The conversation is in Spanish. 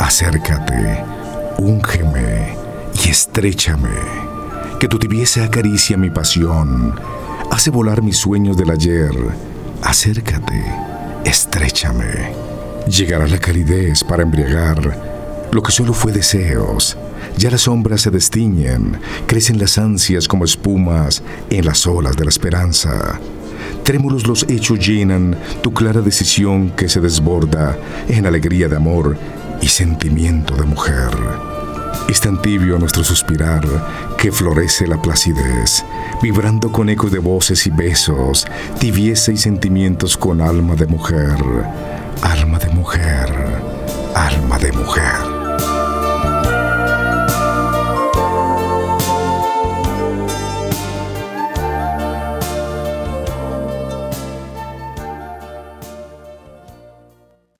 Acércate, úngeme y estréchame, que tu tibieza acaricia mi pasión, hace volar mis sueños del ayer. Acércate, estréchame. Llegará la calidez para embriagar lo que solo fue deseos. Ya las sombras se destiñen, crecen las ansias como espumas en las olas de la esperanza. Trémulos los hechos llenan tu clara decisión que se desborda en alegría de amor y sentimiento de mujer. Es tan tibio nuestro suspirar que florece la placidez, vibrando con ecos de voces y besos, tibieza y sentimientos con alma de mujer, alma de mujer.